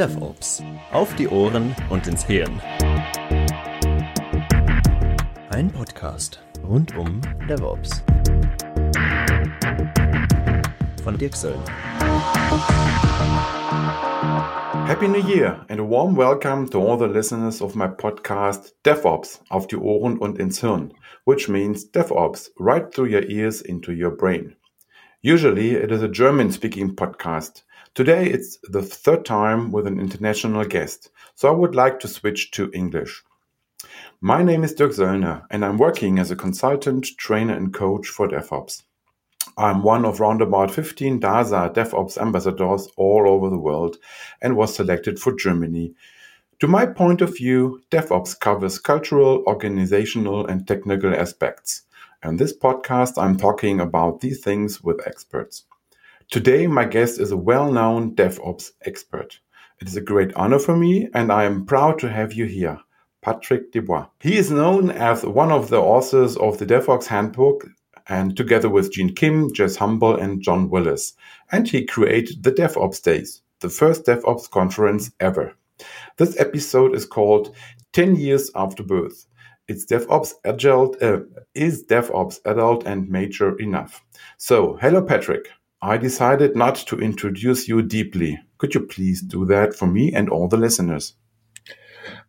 DevOps. Auf die Ohren und ins Hirn. Ein Podcast rund um DevOps. Von Dirk Söllner. Happy New Year and a warm welcome to all the listeners of my podcast DevOps auf die Ohren und ins Hirn, which means DevOps right through your ears into your brain. Usually it is a German speaking podcast. Today it's the third time with an international guest, so I would like to switch to English. My name is Dirk Söllner and I'm working as a consultant, trainer and coach for DevOps. I'm one of round about 15 DASA DevOps ambassadors all over the world and was selected for Germany. To my point of view, DevOps covers cultural, organizational, and technical aspects. And this podcast, I'm talking about these things with experts. Today, my guest is a well known DevOps expert. It is a great honor for me, and I am proud to have you here, Patrick Debois. He is known as one of the authors of the DevOps Handbook, and together with Gene Kim, Jez Humble, and John Willis. And he created the DevOps Days, the first DevOps conference ever. This episode is called 10 Years After Birth. It's DevOps adult, uh, is DevOps adult and mature enough? So, hello, Patrick. I decided not to introduce you deeply. Could you please do that for me and all the listeners?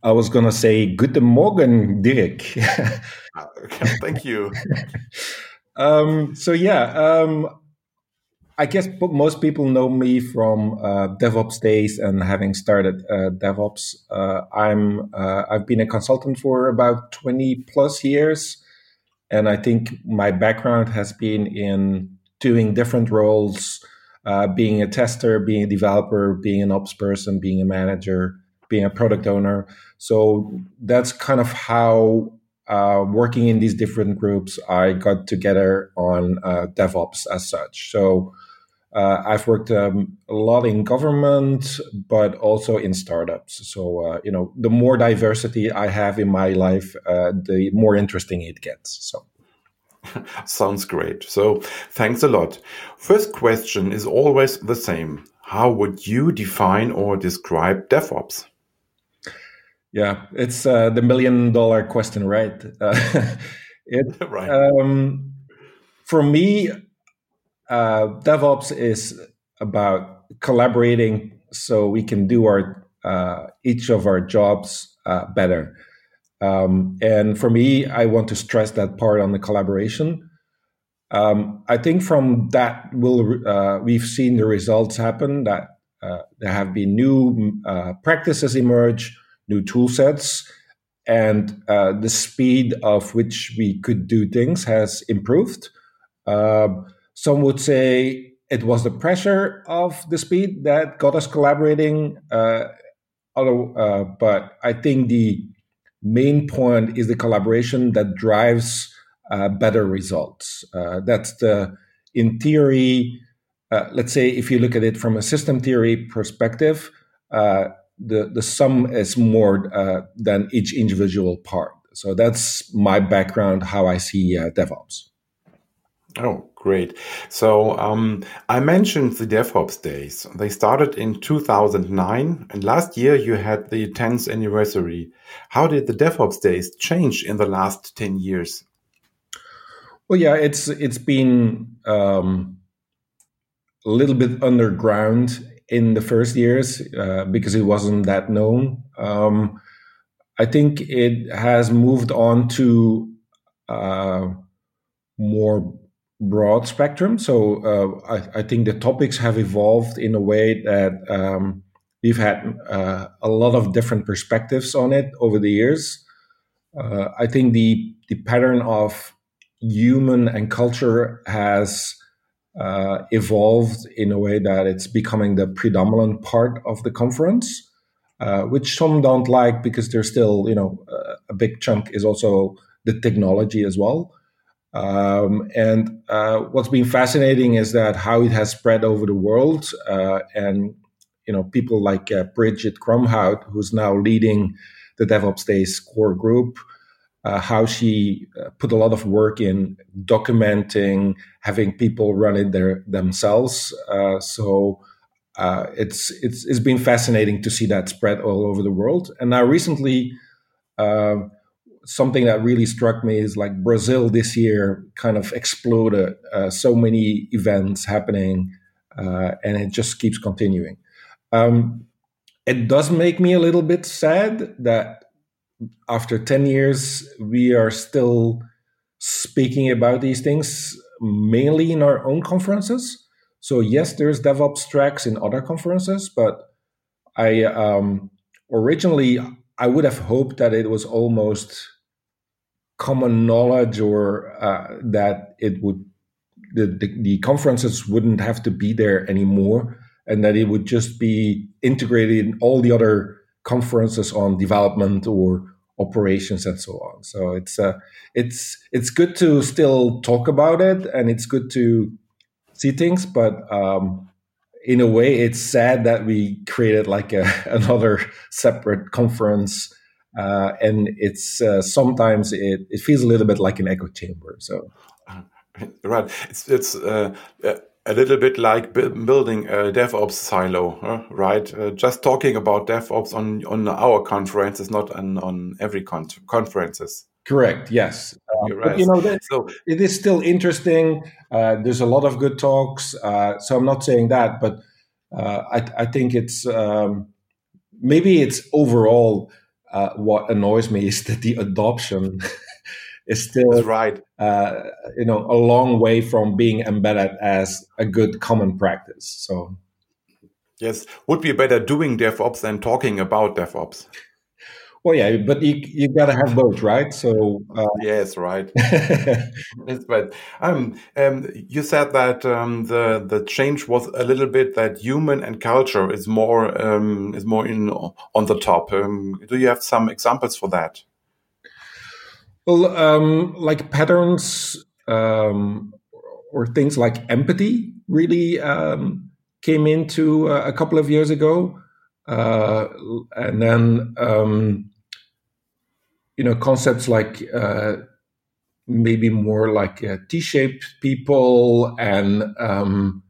I was going to say, Guten Morgen, Dirk. Thank you. um, so, yeah, um, I guess most people know me from uh, DevOps days and having started uh, DevOps. Uh, I'm uh, I've been a consultant for about twenty plus years, and I think my background has been in doing different roles, uh, being a tester, being a developer, being an ops person, being a manager, being a product owner. So that's kind of how uh, working in these different groups, I got together on uh, DevOps as such. So uh, I've worked um, a lot in government, but also in startups. So, uh, you know, the more diversity I have in my life, uh, the more interesting it gets. So. Sounds great. So, thanks a lot. First question is always the same. How would you define or describe DevOps? Yeah, it's uh, the million dollar question, right? it, right. Um, for me, uh, DevOps is about collaborating so we can do our uh, each of our jobs uh, better. Um, and for me, I want to stress that part on the collaboration. Um, I think from that, we'll, uh, we've seen the results happen. That uh, there have been new uh, practices emerge, new tool sets, and the speed of which we could do things has improved. Um, some would say it was the pressure of the speed that got us collaborating. Uh, other, uh, but I think the main point is the collaboration that drives uh, better results. Uh, that's the, in theory, uh, let's say if you look at it from a system theory perspective, uh, the, the sum is more than each individual part. So that's my background, how I see DevOps. Oh, great. So um, I mentioned the DevOps days. They started in 2009, and last year you had the 10th anniversary. How did the DevOps days change in the last 10 years? Well, yeah, it's it's been um, a little bit underground in the first years uh, because it wasn't that known. Um, I think it has moved on to uh, more broad spectrum. So uh, I, I, think the topics have evolved in a way that um, we've had uh, a lot of different perspectives on it over the years. Uh, I think the the pattern of human and culture has uh, evolved in a way that it's becoming the predominant part of the conference. Uh, which some don't like because there's still, you know, a big chunk is also the technology as well. Um, and uh, what's been fascinating is that how it has spread over the world, uh, and you know people like uh, Bridget Cromhout, who's now leading the DevOps Days core group, uh, how she uh, put a lot of work in documenting, having people run it there themselves. Uh, so it's it's it's been fascinating to see that spread all over the world. And now recently, uh, something that really struck me is like Brazil this year kind of exploded. Uh, so many events happening, uh, and it just keeps continuing. Um, it does make me a little bit sad that after 10 years we are still speaking about these things mainly in our own conferences so yes there's devops tracks in other conferences but i um, originally i would have hoped that it was almost common knowledge or uh, that it would the, the, the conferences wouldn't have to be there anymore and that it would just be integrated in all the other conferences on development or operations and so on. So it's uh, it's it's good to still talk about it, and it's good to see things, but um, in a way, it's sad that we created like a, another separate conference. Uh, and it's uh, sometimes it, it feels a little bit like an echo chamber. So, right, it's it's uh, uh a little bit like building a DevOps silo, huh? right? Uh, just talking about DevOps on on our conference is not on, on every con conferences. Correct. Yes. Uh, right. You know, that, so, it is still interesting. Uh, there's a lot of good talks. Uh, so I'm not saying that, but uh, I, I think it's um, maybe it's overall uh, what annoys me is that the adoption is still That's right. Uh, you know, a long way from being embedded as a good common practice. So, yes, would be better doing DevOps than talking about DevOps. Well, yeah, but you you gotta have both, right? So uh, yes, right. That's right. Um, um, you said that um, the the change was a little bit that human and culture is more um, is more in on the top. Um, do you have some examples for that? Well, um, like patterns um, or things like empathy really um, came into uh, a couple of years ago. Uh, and then, um, you know, concepts like uh, maybe more like uh, T shaped people and um,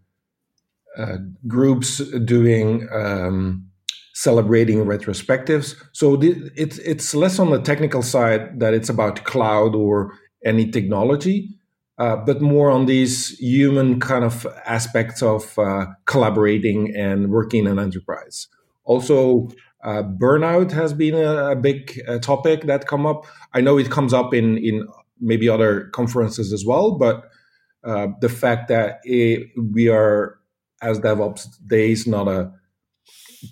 uh, groups doing um, celebrating retrospectives. So it's it's less on the technical side that it's about cloud or any technology, uh, but more on these human kind of aspects of uh, collaborating and working in an enterprise. Also, uh, burnout has been a, a big uh, topic that come up. I know it comes up in in maybe other conferences as well, but uh, the fact that it, we are as DevOps days not a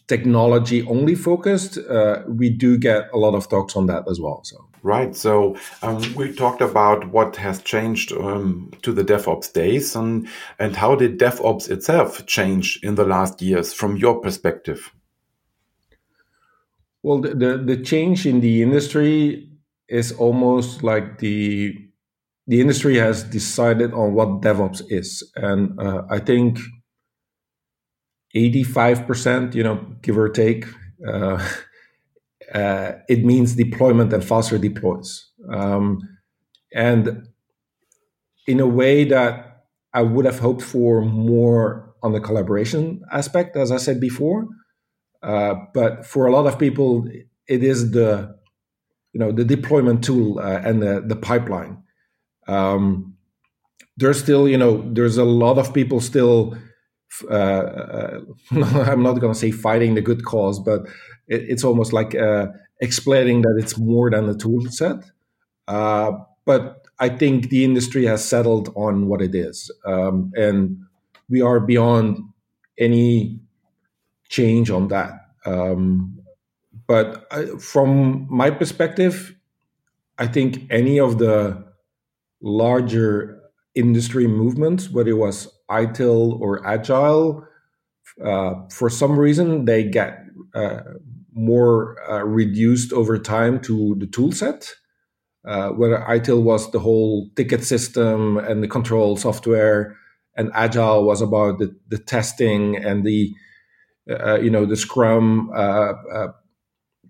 technology only focused, uh, we do get a lot of talks on that as well. So right. So um, we talked about what has changed um, to the DevOps days, and and how did DevOps itself change in the last years from your perspective? Well, the the, the change in the industry is almost like the the industry has decided on what DevOps is, and uh, I think 85%, you know, give or take, uh, uh, it means deployment and faster deploys. Um, and in a way that I would have hoped for more on the collaboration aspect, as I said before. Uh, but for a lot of people, it is the you know the deployment tool uh, and the, the pipeline. Um, there's still you know there's a lot of people still uh, uh I'm not going to say fighting the good cause, but it, it's almost like uh, explaining that it's more than a tool set. But I think the industry has settled on what it is, um, and we are beyond any change on that. Um, but I, from my perspective, I think any of the larger industry movements, whether it was ITIL or Agile, uh, for some reason they get uh, more uh, reduced over time to the tool set. Uh, whether ITIL was the whole ticket system and the control software, and Agile was about the, the testing and the you know the Scrum uh,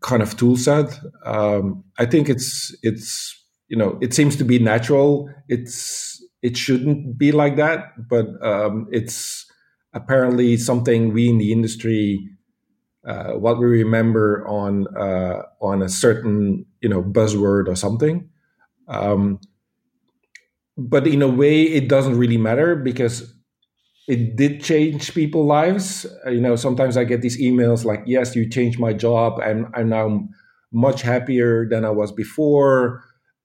kind of tool set. Um, I think it's it's you know it seems to be natural. It's it shouldn't be like that, but um, it's apparently something we in the industry uh, what we remember on uh, on a certain you know buzzword or something. Um, but in a way, it doesn't really matter because it did change people's lives. Uh, you know, sometimes I get these emails like, "Yes, you changed my job, and I'm now much happier than I was before."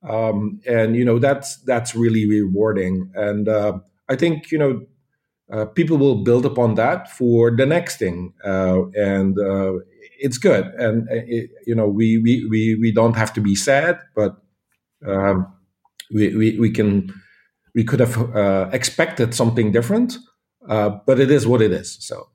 Um, and you know, that's that's really rewarding. And uh, I think you know uh, people will build upon that for the next thing, uh, and uh, it's good. And uh, it, you know, we, we we we don't have to be sad, but um, we, we we can we could have expected something different, but it is what it is. So.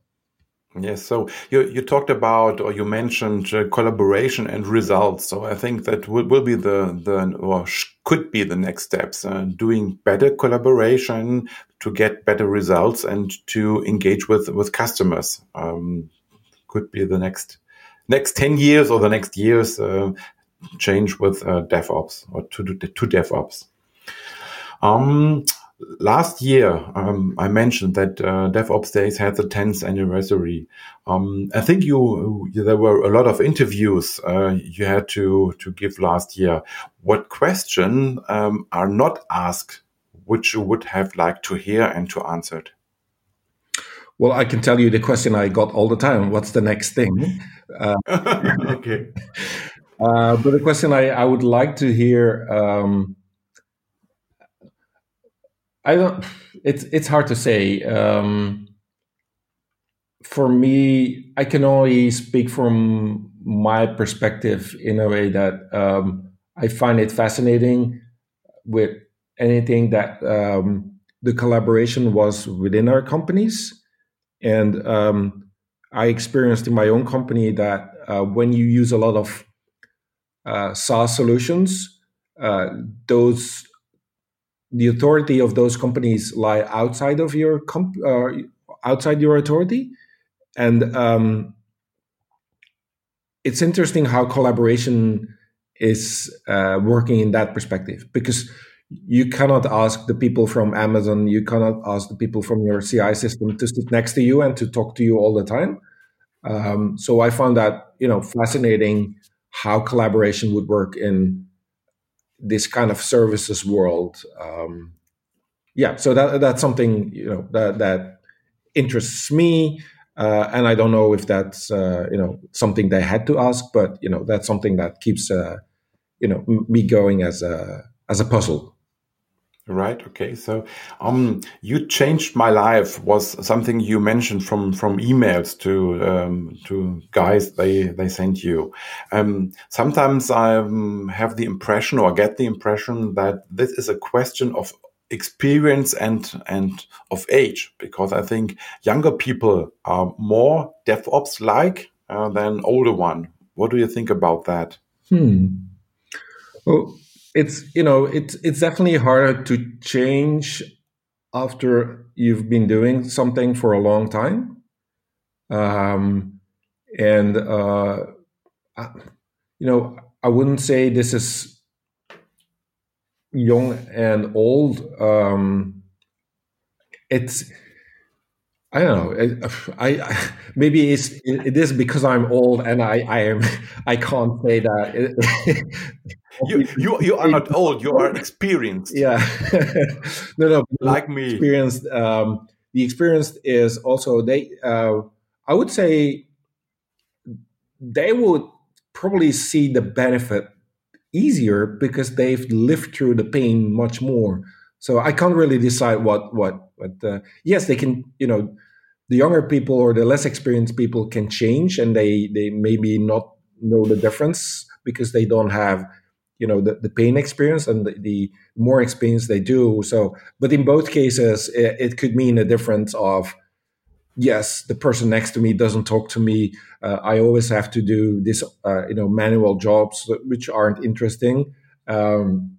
Yes, so you, you talked about or you mentioned uh, collaboration and results. So I think that will, will be the the or could be the next steps. Uh, doing better collaboration to get better results and to engage with with customers um, could be the next next ten years or the next years uh, change with uh, DevOps or to do to DevOps. Um, last year, um, I mentioned that uh, DevOps Days had the 10th anniversary. Um, I think you, there were a lot of interviews uh, you had to to give last year. What question um, are not asked, which you would have liked to hear and to answer? Well, I can tell you the question I got all the time. What's the next thing? Uh, okay. Uh, but the question I, I would like to hear um, I don't. It's it's hard to say. Um, for me, I can only speak from my perspective in a way that um, I find it fascinating with anything that um, the collaboration was within our companies, and um, I experienced in my own company that uh, when you use a lot of uh, SaaS solutions, uh, those the authority of those companies lie outside of your comp- uh, outside your authority, and um, it's interesting how collaboration is uh, working in that perspective because you cannot ask the people from Amazon, you cannot ask the people from your CI system to sit next to you and to talk to you all the time. Um, so I found that you know fascinating how collaboration would work in this kind of services world. Um, yeah, so that that's something you know that that interests me, uh, and I don't know if that's uh, you know something they had to ask, but you know that's something that keeps uh, you know me going as a as a puzzle. Right. Okay. So, um, you changed my life was something you mentioned from from emails to um, to guys they they sent you. Um, sometimes I um, have the impression or get the impression that this is a question of experience and and of age because I think younger people are more DevOps like uh, than older one. What do you think about that? Hmm. Well it's you know it's it's definitely harder to change after you've been doing something for a long time um, and uh, you know i wouldn't say this is young and old um, it's I don't know. I, I, maybe it's it is because I'm old and I I am I can't say that. you you you are not old. You are experienced. Yeah. no, no. Like me. Experienced. Um, the experienced is also they. Uh, I would say they would probably see the benefit easier because they've lived through the pain much more. So I can't really decide what what but uh, yes, they can. You know, the younger people or the less experienced people can change, and they they maybe not know the difference because they don't have you know the, the pain experience and the, the more experience they do so but in both cases it, it, could mean a difference of yes the person next to me doesn't talk to me uh, i always have to do this uh, you know manual jobs which aren't interesting um,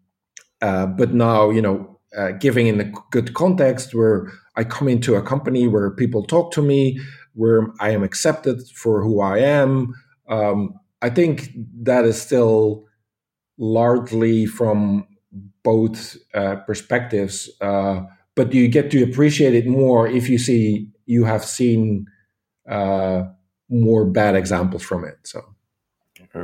uh, but now you know uh, giving in a good context where I come into a company where people talk to me, where I am accepted for who I am. Um, I think that is still largely from both uh, perspectives, uh, but you get to appreciate it more if you see you have seen uh, more bad examples from it. So.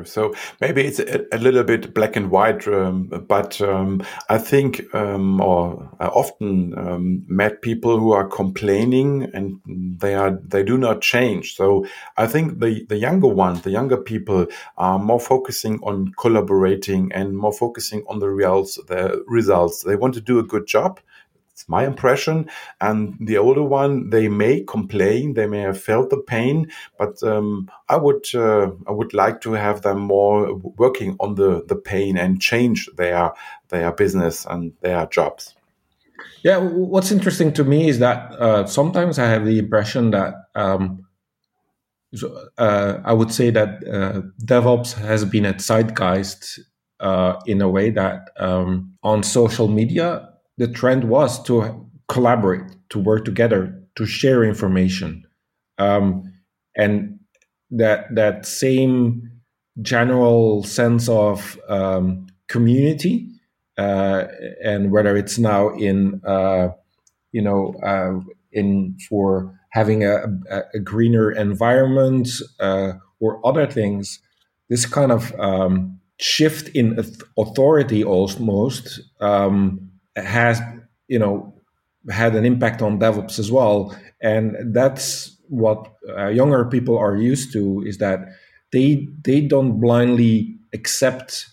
So maybe it's a, a, little bit black and white, um, but um, I think, um, or I often um, met people who are complaining and they are they do not change. So I think the the younger ones, the younger people, are more focusing on collaborating and more focusing on the results. The results they want to do a good job, it's my impression. And the older one, they may complain, they may have felt the pain, but um, I would uh, I would like to have them more working on the the pain and change their their business and their jobs. Yeah, what's interesting to me is that uh, sometimes I have the impression that. Um, uh, I would say that uh, DevOps has been a zeitgeist uh, in a way that um, on social media the trend was to collaborate, to work together, to share information, um, and that that same general sense of um, community, uh, and whether it's now in uh, you know uh, in for having a, a, greener environment uh, or other things, this kind of um, shift in authority almost um, has you know had an impact on DevOps as well, and that's what uh, younger people are used to is that they they don't blindly accept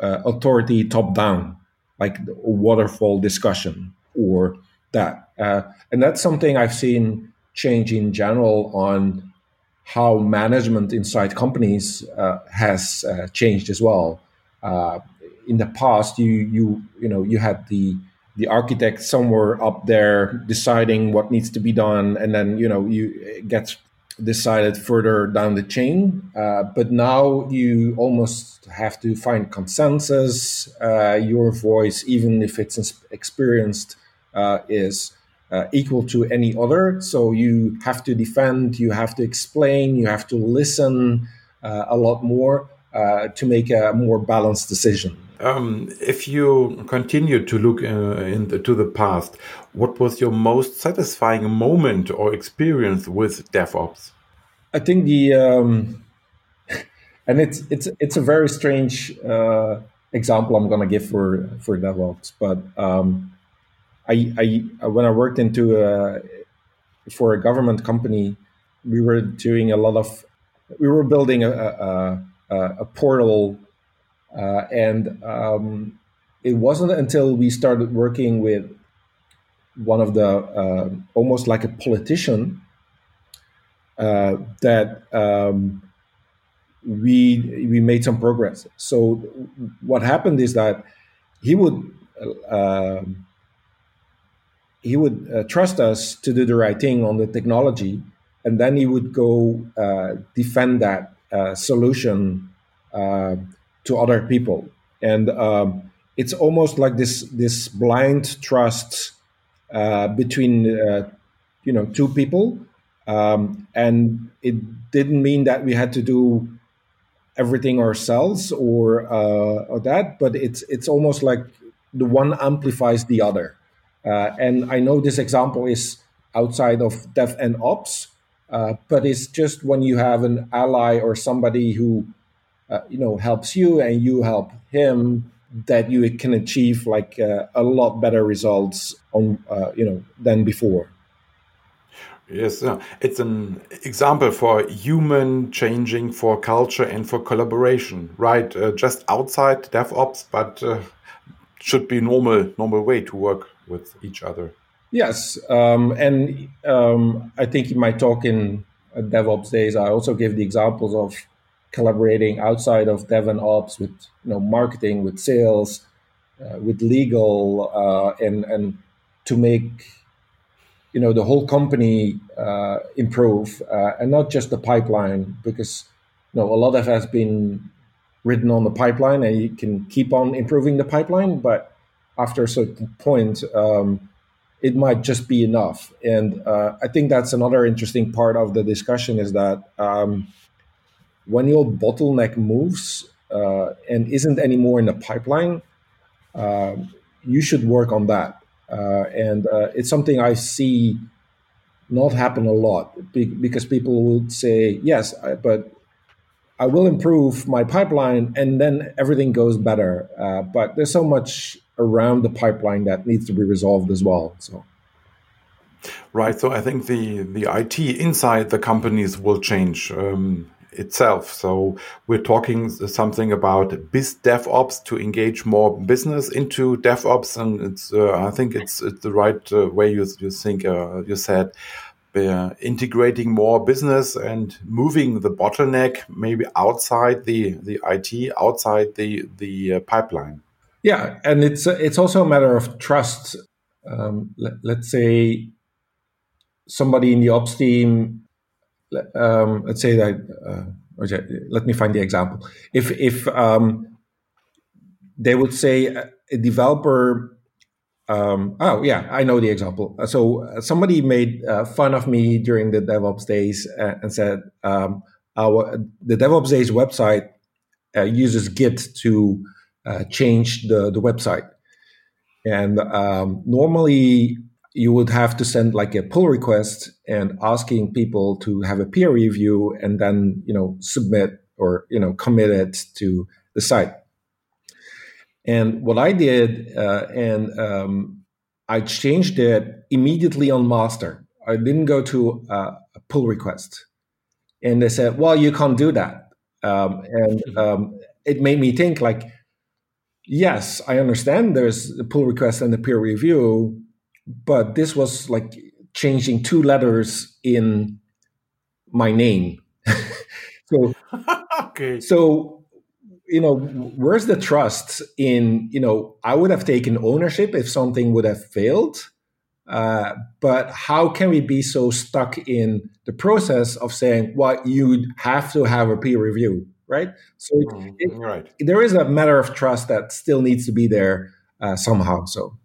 uh, authority top down like waterfall discussion or that. Uh, and that's something i've seen change in general on how management inside companies uh, has uh, changed as well. Uh, in the past you you you know you had the the architect somewhere up there deciding what needs to be done and then you know you gets decided further down the chain. Uh, but now you almost have to find consensus. Uh, your voice even if it's experienced uh, is uh, equal to any other. So you have to defend you have to explain you have to listen uh, a lot more uh, to make a more balanced decision. Um, if you continue to look uh, into the past, what was your most satisfying moment or experience with DevOps? I think the um, and it's it's it's a very strange uh, example I'm to give for for DevOps, but um, I, I when I worked into a, for a government company, we were doing a lot of we were building a, a uh, a portal, uh, and um, it wasn't until we started working with one of the uh, almost like a politician that um, we we made some progress. So what happened is that he would uh, he would uh, trust us to do the right thing on the technology, and then he would go uh, defend that uh, solution uh, to other people, and um, it's almost like this this blind trust uh, between you know two people, um, and it didn't mean that we had to do everything ourselves or uh, or that, but it's it's almost like the one amplifies the other. Uh, and I know this example is outside of Dev and Ops, uh, but it's just when you have an ally or somebody who uh, you know helps you and you help him that you can achieve like uh, a lot better results on uh, you know than before. Yes, uh, it's an example for human changing for culture and for collaboration, right? Uh, just outside DevOps, but should be normal normal way to work with each other. Yes, um, and um, I think in my talk in uh, DevOps days, I also give the examples of collaborating outside of Dev and Ops with you know marketing, with sales, uh, with legal, uh, and and to make you know the whole company uh, improve uh, and not just the pipeline because you know a lot of has been written on the pipeline and you can keep on improving the pipeline, but after a certain point. Um, it might just be enough. And uh, I think that's another interesting part of the discussion is that um, when your bottleneck moves uh, and isn't anymore in the pipeline, uh, you should work on that. Uh, and uh, it's something I see not happen a lot because people would say, yes, but I will improve my pipeline and then everything goes better. Uh, but there's so much around the pipeline that needs to be resolved as well. So. Right. So I think the, the IT inside the companies will change. Um, itself. So we're talking something about biz DevOps to engage more business into DevOps, and it's uh, I think it's it's the right uh, way you you think uh, you said. Uh, integrating more business and moving the bottleneck maybe outside the, the IT, outside the the uh, pipeline. Yeah, and it's it's also a matter of trust. Um, let, let's say somebody in the ops team um, let's say that uh, let me find the example. If if um, they would say a developer, um, oh yeah, I know the example. So uh, somebody made uh, fun of me during the DevOps days uh, and said um, our the DevOps days website uh, uses Git to uh, change the the website, and um, normally you would have to send like a pull request and asking people to have a peer review and then you know submit or you know commit it to the site. And what i did uh, and um, i changed it immediately on master. I didn't go to uh, a pull request. And they said well you can't do that. Um, and um, it made me think like yes i understand there's a pull request and a peer review but this was like changing two letters in my name. so, okay. So, you know, where's the trust in, you know, I would have taken ownership if something would have failed. Uh, but how can we be so stuck in the process of saying, well, you'd have to have a peer review, right? So it, mm, it, right. there is a matter of trust that still needs to be there uh, somehow. So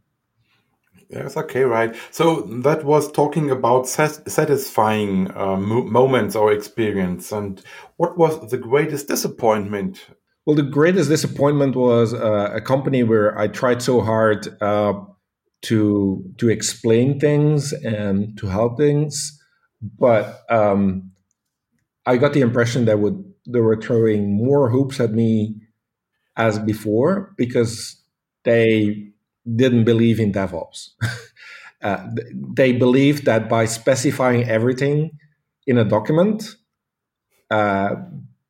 Yes, okay, right. So that was talking about satisfying uh, moments or experience. And what was the greatest disappointment? Well, the greatest disappointment was uh, a company where I tried so hard uh, to to explain things and to help things, but um, I got the impression that would they were throwing more hoops at me as before because they didn't believe in DevOps. uh, they believed that by specifying everything in a document, uh,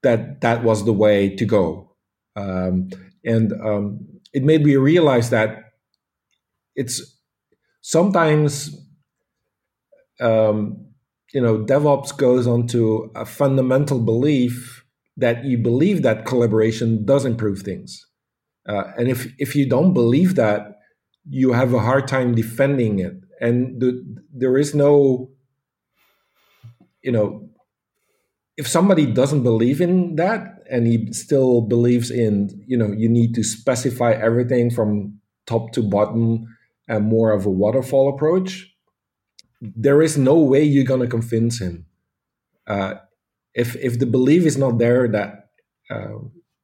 that that was the way to go. Um, and um, it made me realize that it's sometimes, um, you know, DevOps goes onto a fundamental belief that you believe that collaboration does improve things. Uh, and if if you don't believe that, you have a hard time defending it. And the, there is no you know if somebody doesn't believe in that and he still believes in you know you need to specify everything from top to bottom and more of a waterfall approach there is no way you're going to convince him. Uh, if if the belief is not there that uh,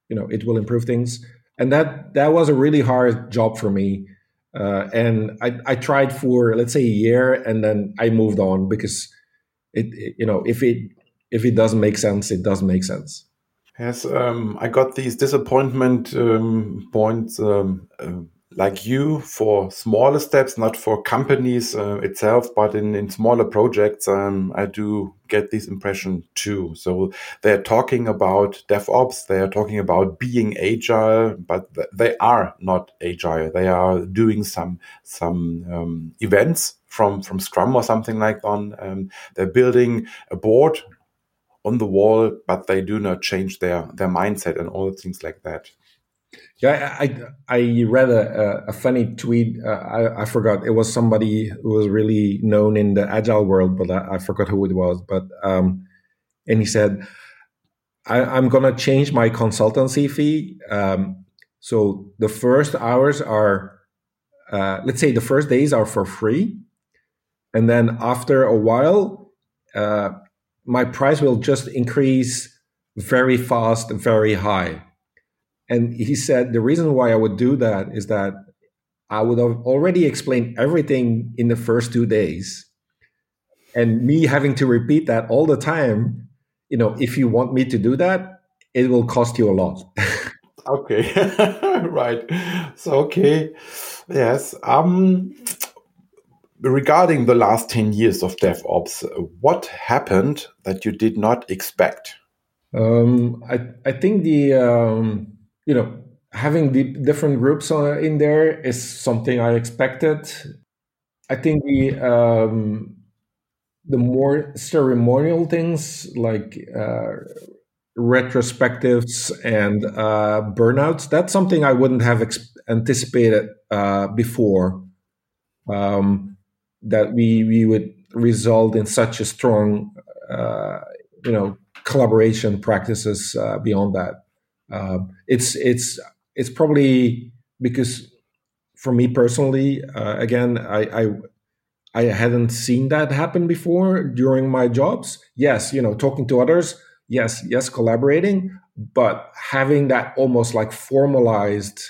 you know it will improve things. And that that was a really hard job for me uh, and I, I tried for let's say a year, and then I moved on because it, it you know if it if it doesn't make sense, it doesn't make sense. Yes, um, I got these disappointment um, points um, uh, like you for smaller steps, not for companies uh, itself, but in, in smaller projects, um, I do get this impression too. So they're talking about DevOps, they are talking about being agile, but they are not agile. They are doing some some um, events from from Scrum or something like that. Um, they're building a board on the wall, but they do not change their their mindset and all things like that. Yeah, I I read a, a funny tweet. Uh, I, I forgot it was somebody who was really known in the agile world, but I, I forgot who it was. But um, and he said, I, am gonna change my consultancy fee. Um, so the first hours are, uh, let's say, the first days are for free, and then after a while, uh, my price will just increase very fast, very high and he said the reason why I would do that is that I would have already explained everything in the first two days. and me having to repeat that all the time you know if you want me to do that it will cost you a lot. Okay. Right. So okay. Yes um regarding the last 10 years of devops what happened that you did not expect? Um, I, I think the um, you know having the different groups in there is something I expected. I think the um, the more ceremonial things like uh, retrospectives and uh, burnouts that's something I wouldn't have ex- anticipated uh, before. Um, that we we would result in such a strong uh, you know collaboration practices uh, beyond that. Um, it's it's it's probably because for me personally, uh, again, I, I I hadn't seen that happen before during my jobs. Yes, you know, talking to others. Yes, yes, collaborating, but having that almost like formalized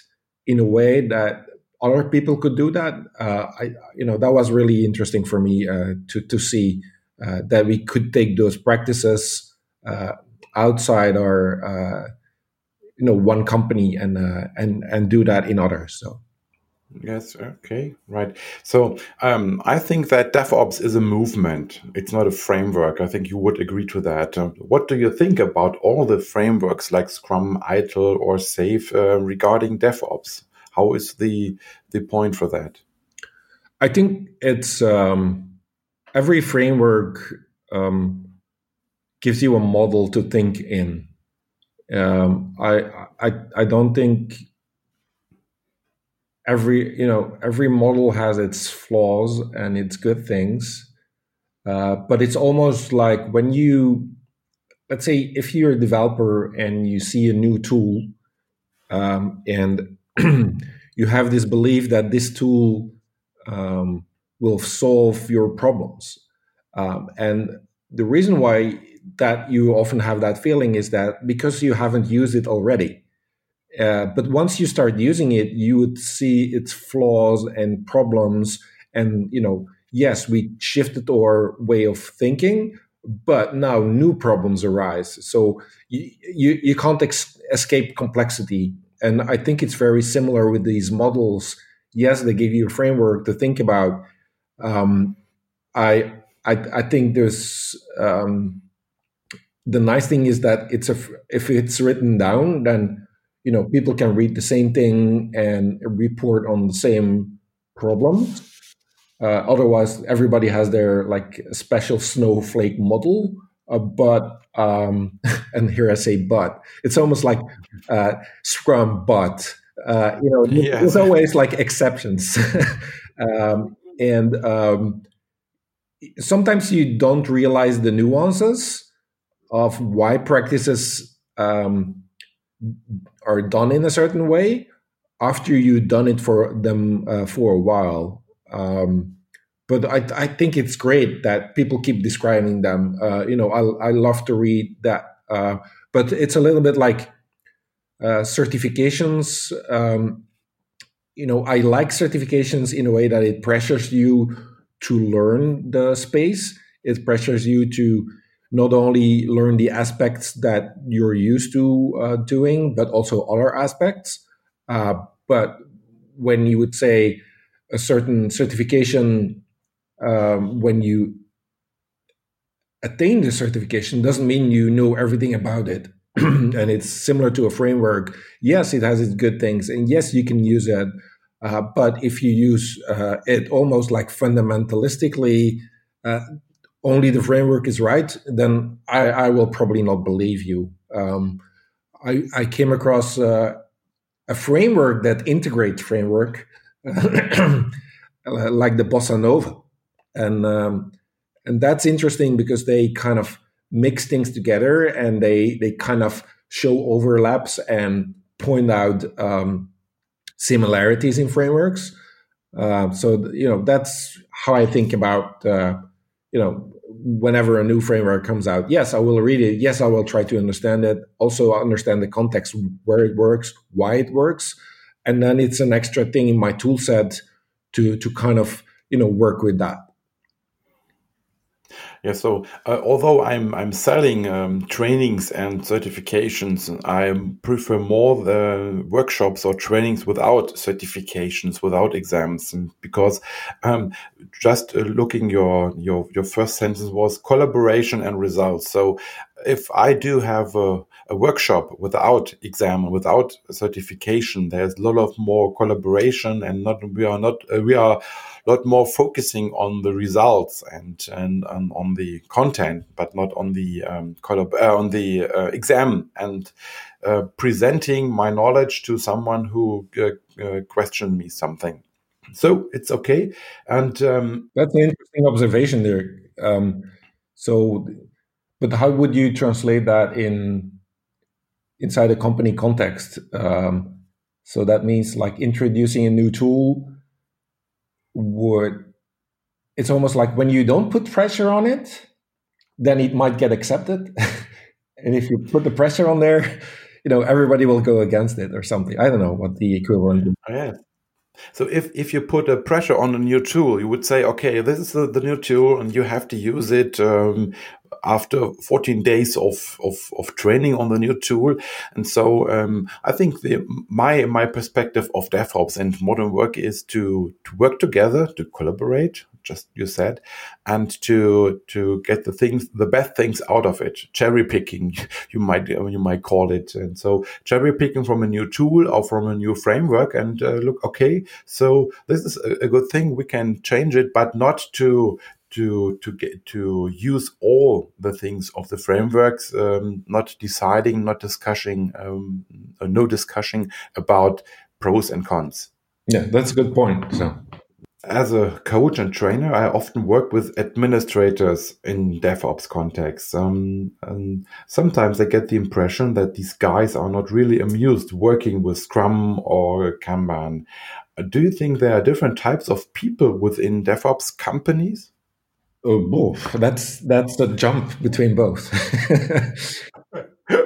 in a way that other people could do that. Uh, I, you know, that was really interesting for me uh, to to see uh, that we could take those practices uh, outside our uh, you know one company and uh, and and do that in others. So. Yes. Okay. Right. So um, I think that DevOps is a movement. It's not a framework. I think you would agree to that. Uh, what do you think about all the frameworks like Scrum, ITIL, or SAFe uh, regarding DevOps? How is the the point for that? I think it's um, every framework um, gives you a model to think in. Um, I, I I don't think every you know every model has its flaws and its good things, uh, but it's almost like when you let's say if you're a developer and you see a new tool um, and you have this belief that this tool um, will solve your problems. Um, and the reason why that you often have that feeling is that because you haven't used it already. Uh, but once you start using it, you would see its flaws and problems. And, you know, yes, we shifted our way of thinking, but now new problems arise. So you, you, you can't ex- escape complexity. And I think it's very similar with these models. Yes, they give you a framework to think about. Um, I, I, I think there's um, the nice thing is that it's a if it's written down, then you know people can read the same thing and report on the same problems. Uh, otherwise, everybody has their like special snowflake model. Uh, but um, and here I say but it's almost like uh, Scrum but uh, you know yes. there's always like exceptions um, and um, sometimes you don't realize the nuances of why practices um, are done in a certain way after you've done it for them uh, for a while. Um, but I, I, think it's great that people keep describing them. Uh, you know, I, I, love to read that. Uh, but it's a little bit like uh, certifications. Um, you know, I like certifications in a way that it pressures you to learn the space. It pressures you to not only learn the aspects that you're used to uh, doing, but also other aspects. Uh, but when you would say a certain certification, um, when you attain the certification, doesn't mean you know everything about it. and it's similar to a framework. Yes, it has its good things, and yes, you can use it. Uh, but if you use uh, it almost like fundamentalistically, uh, only the framework is right, then I, I will probably not believe you. Um, I, I, came across uh, a framework that integrates framework, like the Bossa Nova, and um, and that's interesting because they kind of mix things together and they they kind of show overlaps and point out um, similarities in frameworks. Uh, so you know that's how I think about uh, you know whenever a new framework comes out, yes, I will read it. Yes, I will try to understand it. Also, understand the context where it works, why it works, and then it's an extra thing in my tool set to to kind of you know work with that. Yeah, so uh, although I'm I'm selling um, trainings and certifications, I prefer more the workshops or trainings without certifications, without exams, because um, just uh, looking your your your first sentence was collaboration and results. So if I do have a, a workshop without exam, without certification, there's a lot of more collaboration, and not we are not uh, we are a lot more focusing on the results and and, and on the content, but not on the um, collab uh, on the uh, exam and uh, presenting my knowledge to someone who uh, uh, questioned me something. So it's okay, and um, that's an interesting observation there. Um, so but how would you translate that in inside a company context? Um, so that means like introducing a new tool would it's almost like when you don't put pressure on it, then it might get accepted. and if you put the pressure on there, you know, everybody will go against it or something. I don't know what the equivalent is. Oh, yeah. So if, if you put a pressure on a new tool, you would say, okay, this is the, the new tool and you have to use it um, after 14 days of, of, of training on the new tool. And so um, I think the, my my perspective of DevOps and modern work is to, to work together, to collaborate, just you said, and to to get the things, the best things out of it. Cherry picking, you might you might call it. And so cherry picking from a new tool or from a new framework, and uh, look, okay, so this is a, a good thing. We can change it, but not to to to get to use all the things of the frameworks, um, not deciding, not discussing, um, uh, no discussion about pros and cons. Yeah, that's a good point. So. As a coach and trainer, I often work with administrators in DevOps contexts. Um, and sometimes I get the impression that these guys are not really amused working with Scrum or Kanban. Do you think there are different types of people within DevOps companies? Oh, both. That's that's the jump between both.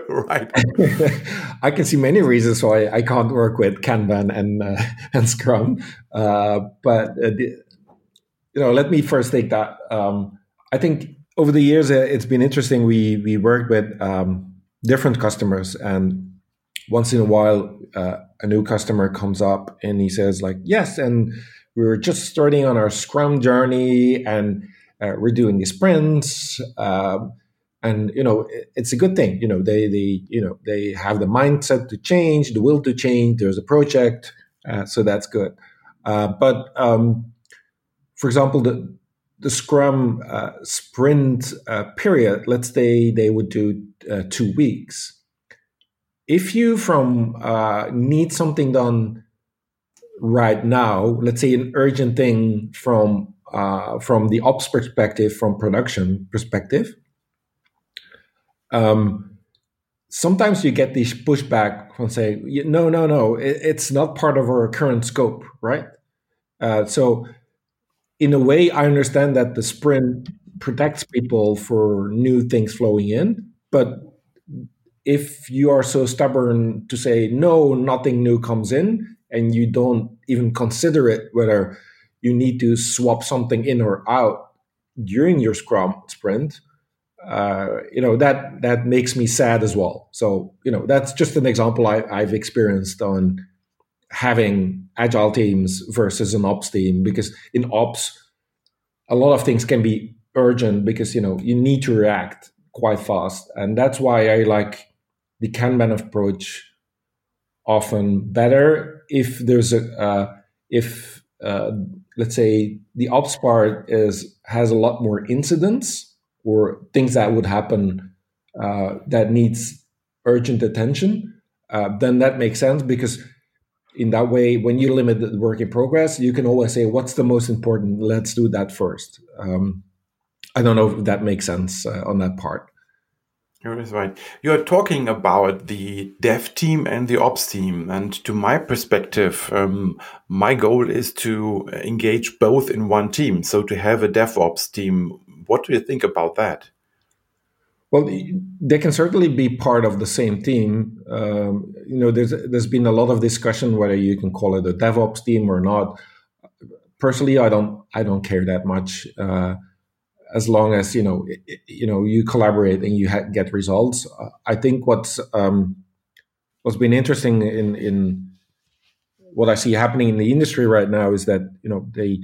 right. I can see many reasons why I can't work with Kanban and uh, and Scrum, uh, but uh, the, you know, let me first take that. Um, I think over the years uh, it's been interesting. We we worked with um, different customers, and once in a while, uh, a new customer comes up and he says like, "Yes," and we are just starting on our Scrum journey, and uh, we're doing these sprints um, and you know it's a good thing you know they they you know they have the mindset to change the will to change there's a project uh, so that's good. Uh, but um, for example the the scrum uh, sprint uh, period let's say they would do uh, two weeks. If you from need something done right now let's say an urgent thing from uh, from the ops perspective, from production perspective, um, sometimes you get these pushback from saying, no, no, no, it, it's not part of our current scope, right? Uh, so, in a way, I understand that the sprint protects people for new things flowing in, but if you are so stubborn to say no, nothing new comes in, and you don't even consider it whether you need to swap something in or out during your Scrum sprint, uh, you know that that makes me sad as well. So you know that's just an example I, I've experienced on having agile teams versus an ops team because in ops a lot of things can be urgent because you know you need to react quite fast and that's why i like the kanban approach often better if there's a uh, if uh, let's say the ops part is has a lot more incidents or things that would happen uh, that needs urgent attention, uh, then that makes sense because in that way, when you limit the work in progress, you can always say, "What's the most important? Let's do that first. Um, I don't know if that makes sense uh, on that part. You're right. You're talking about the dev team and the ops team. And to my perspective, um, my goal is to engage both in one team. So to have a DevOps team, what do you think about that? Well, they can certainly be part of the same team. Um, you know, there's there's been a lot of discussion whether you can call it a DevOps team or not. Personally, I don't I don't care that much. Uh, as long as you know you know you collaborate and you ha- get results. I think what's um, what's been interesting in in what I see happening in the industry right now is that you know they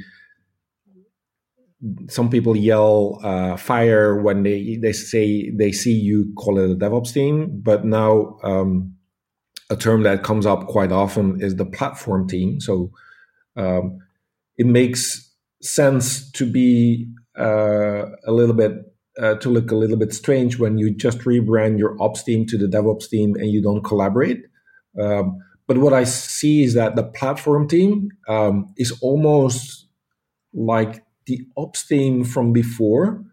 some people yell uh, fire when they they say they see you call it a DevOps team, but now um, a term that comes up quite often is the platform team. So um, it makes sense to be a little bit uh, to look a little bit strange when you just rebrand your ops team to the DevOps team and you don't collaborate. Um, but what I see is that the platform team um, is almost like the ops team from before,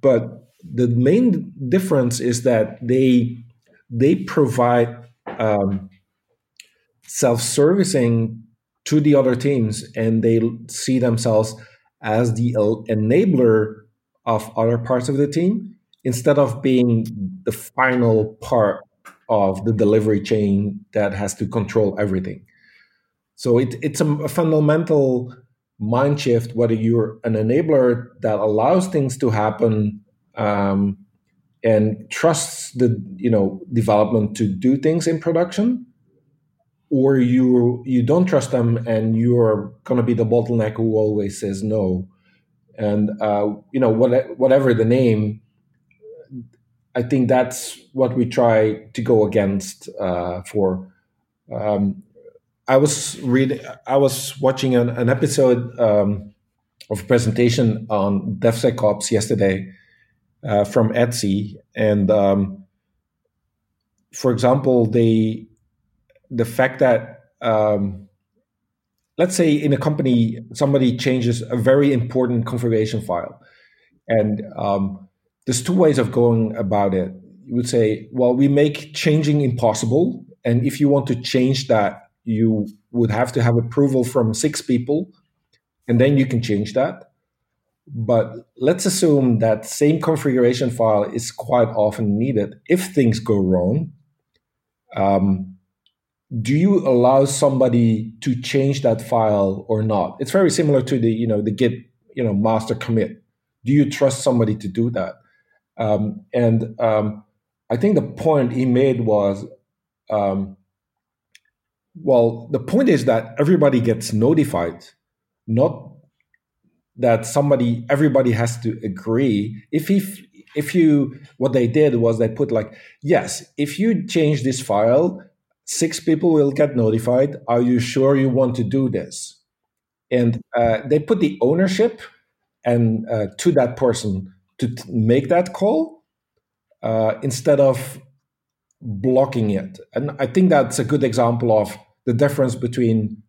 but the main difference is that they they provide um, self-servicing to the other teams, and they see themselves as the enabler of other parts of the team instead of being the final part of the delivery chain that has to control everything. So it, it's a, a fundamental mind shift whether you're an enabler that allows things to happen um, and trusts the you know development to do things in production or you you don't trust them and you're going to be the bottleneck who always says no. And uh, you know what, whatever the name i think that's what we try to go against uh, for. Um, I was reading, I was watching an, an episode um, of a presentation on DevSecOps yesterday uh, from Etsy, and um, for example, they the fact that um, let's say in a company somebody changes a very important configuration file, and um, there's two ways of going about it. You would say, well, we make changing impossible, and if you want to change that you would have to have approval from six people, and then you can change that. But let's assume that same configuration file is quite often needed if things go wrong. Um, do you allow somebody to change that file or not? It's very similar to the you know the Git you know master commit. Do you trust somebody to do that? Um, and um, I think the point he made was um, well, the point is that everybody gets notified, not that somebody everybody has to agree. If if if you what they did was they put like, yes, if you change this file, six people will get notified. Are you sure you want to do this? And uh, they put the ownership and uh, to that person to t- make that call uh, instead of blocking it. And I think that's a good example of the difference between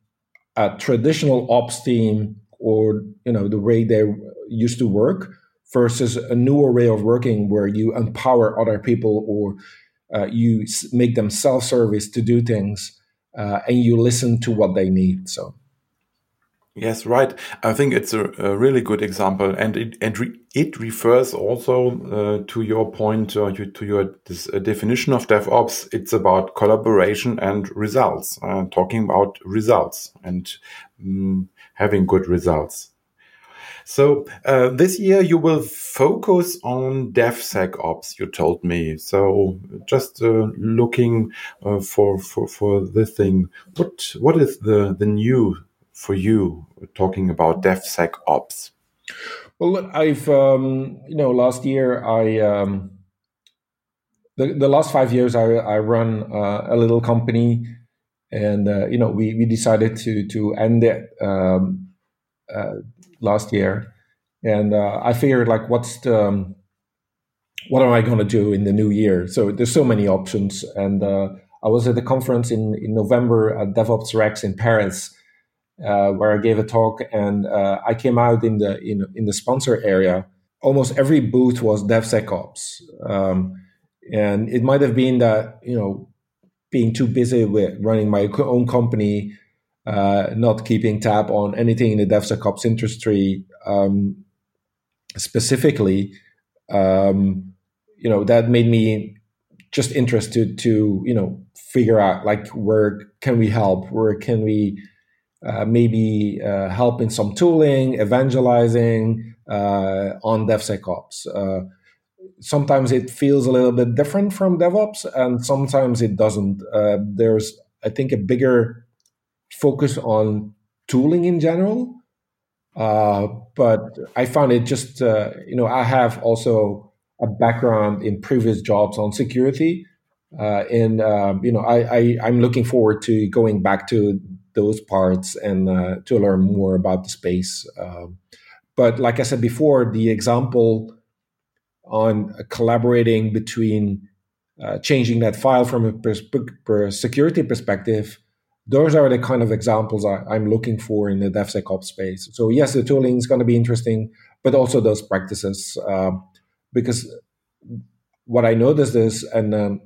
a traditional ops team or you know the way they used to work versus a newer way of working where you empower other people or uh, you make them self-service to do things uh, and you listen to what they need so Yes, right. I think it's a, a really good example, and it and re, it refers also uh, to your point, uh, you, to your this, uh, definition of DevOps. It's about collaboration and results. Uh, talking about results and um, having good results. So uh, this year you will focus on DevSecOps. You told me. So just uh, looking for for for this thing. What what is the the new for you talking about DevSecOps? Well, I've um, you know last year I um, the the last five years I I run uh, a little company, and uh, you know we we decided to to end it um, uh, last year, and uh, I figured like what's the um, what am I going to do in the new year? So there's so many options, and uh, I was at the conference in in November at DevOps Rex in Paris uh, where I gave a talk, and uh, I came out in the in, in the sponsor area. Almost every booth was DevSecOps, um, and it might have been that you know being too busy with running my own company, uh, not keeping tab on anything in the DevSecOps industry um, specifically. Um, you know that made me just interested to you know figure out like where can we help, where can we uh, maybe uh, help in some tooling, evangelizing, uh, on DevSecOps. Uh, sometimes it feels a little bit different from DevOps, and sometimes it doesn't. There's, I think, a bigger focus on tooling in general. Uh, but I found it just, uh, you know, I have also a background in previous jobs on security. Uh, and, um, you know, I, I, I'm looking forward to going back to those parts and uh, to learn more about the space. Um, but like I said before, the example on collaborating between uh, changing that file from a pers- per security perspective, those are the kind of examples I, am looking for in the DevSecOps space. So yes, the tooling is going to be interesting, but also those practices, uh, because what I noticed is, and um,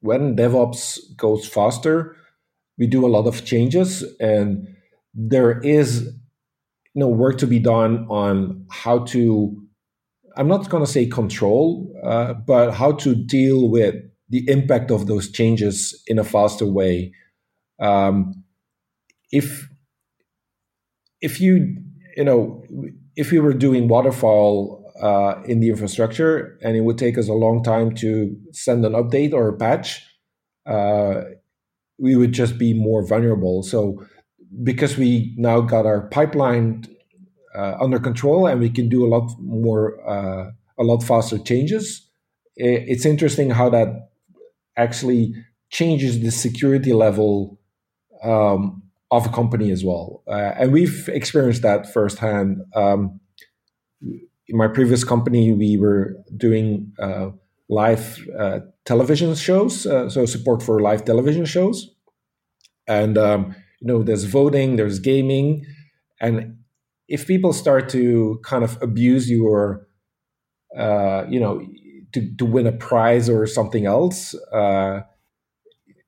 when DevOps goes faster, we do a lot of changes, and there is you know work to be done on how to I'm not going to say control, uh, but how to deal with the impact of those changes in a faster way. Um, if if you you know if we were doing waterfall uh, in the infrastructure and it would take us a long time to send an update or a patch, uh, we would just be more vulnerable. So because we now got our pipeline uh, under control and we can do a lot more, uh, a lot faster changes. It's interesting how that actually changes the security level um, of a company as well. Uh, and we've experienced that firsthand. Um, in my previous company, we were doing uh, live uh, television shows, uh, so support for live television shows. And um, you know, there's voting, there's gaming, and if people start to kind of abuse your, uh, you know, to, to win a prize or something else, uh,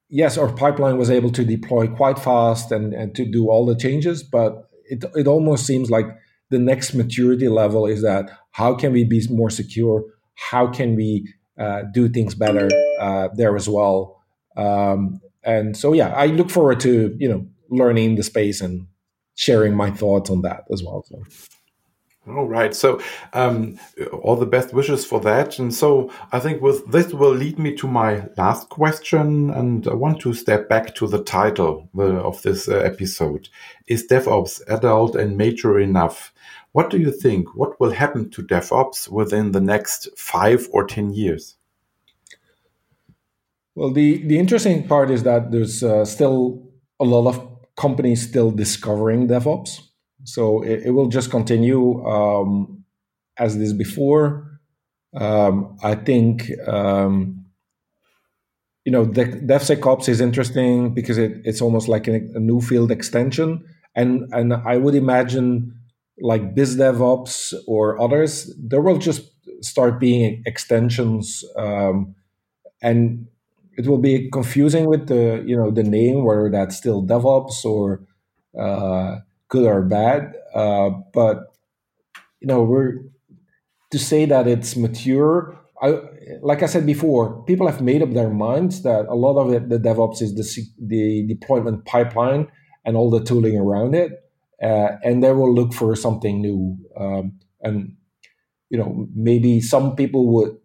yes, our pipeline was able to deploy quite fast and, and to do all the changes, but it, it almost seems like the next maturity level is that how can we be more secure? How can we uh, do things better uh, there as well? Um, and so, yeah, I look forward to you know learning the space and sharing my thoughts on that as well. So. All right. So, um, all the best wishes for that. And so, I think with this will lead me to my last question. And I want to step back to the title of this uh, episode: Is DevOps adult and mature enough? What do you think? What will happen to DevOps within the next five or ten years? Well, the the interesting part is that there's uh, still a lot of companies still discovering DevOps. So it, it will just continue um, as it is before. Um, I think um, you know the DevSecOps is interesting because it, it's almost like a, a, new field extension, and and I would imagine like BizDevOps or others, there will just start being extensions, um, and it will be confusing with the you know the name whether that's still DevOps or uh, good or bad. Uh, but you know we're to say that it's mature. I, like I said before, people have made up their minds that a lot of it, the DevOps is the the deployment pipeline and all the tooling around it, uh, and they will look for something new. Um, and you know maybe some people would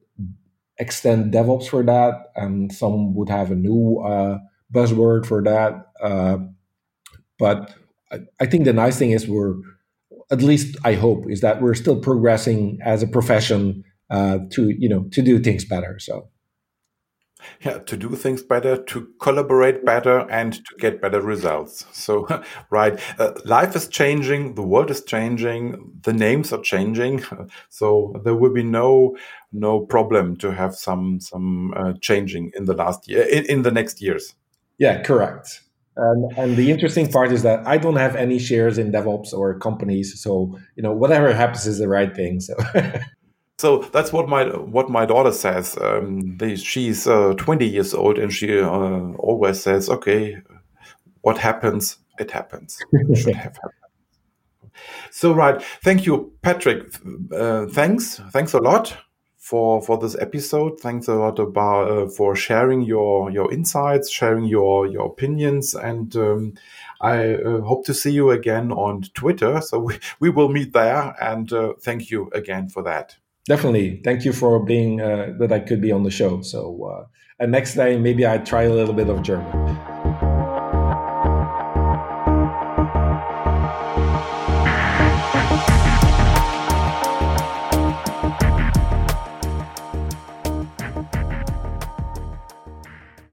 extend DevOps for that, and some would have a new uh, buzzword for that. Uh, but I, think the nice thing is we're, at least I hope, is that we're still progressing as a profession uh, to you know to do things better. So. Yeah to do things better to collaborate better and to get better results. So right uh, life is changing the world is changing the names are changing so there will be no no problem to have some some uh, changing in the last year in, in the next years. Yeah correct and, and the interesting part is that I don't have any shares in DevOps or companies, so you know whatever happens is the right thing. So So that's what my what my daughter says. Um, they, she's uh, 20 years old, and she uh, always says, "Okay, what happens, it happens. It should have happened." So right, thank you, Patrick. Uh, thanks, thanks a lot for for this episode. Thanks a lot about uh, for sharing your your insights, sharing your your opinions, and um, I uh, hope to see you again on Twitter. So we, we will meet there, and uh, thank you again for that. Definitely, thank you for being uh, that I could be on the show. So uh, and next time maybe I try a little bit of German.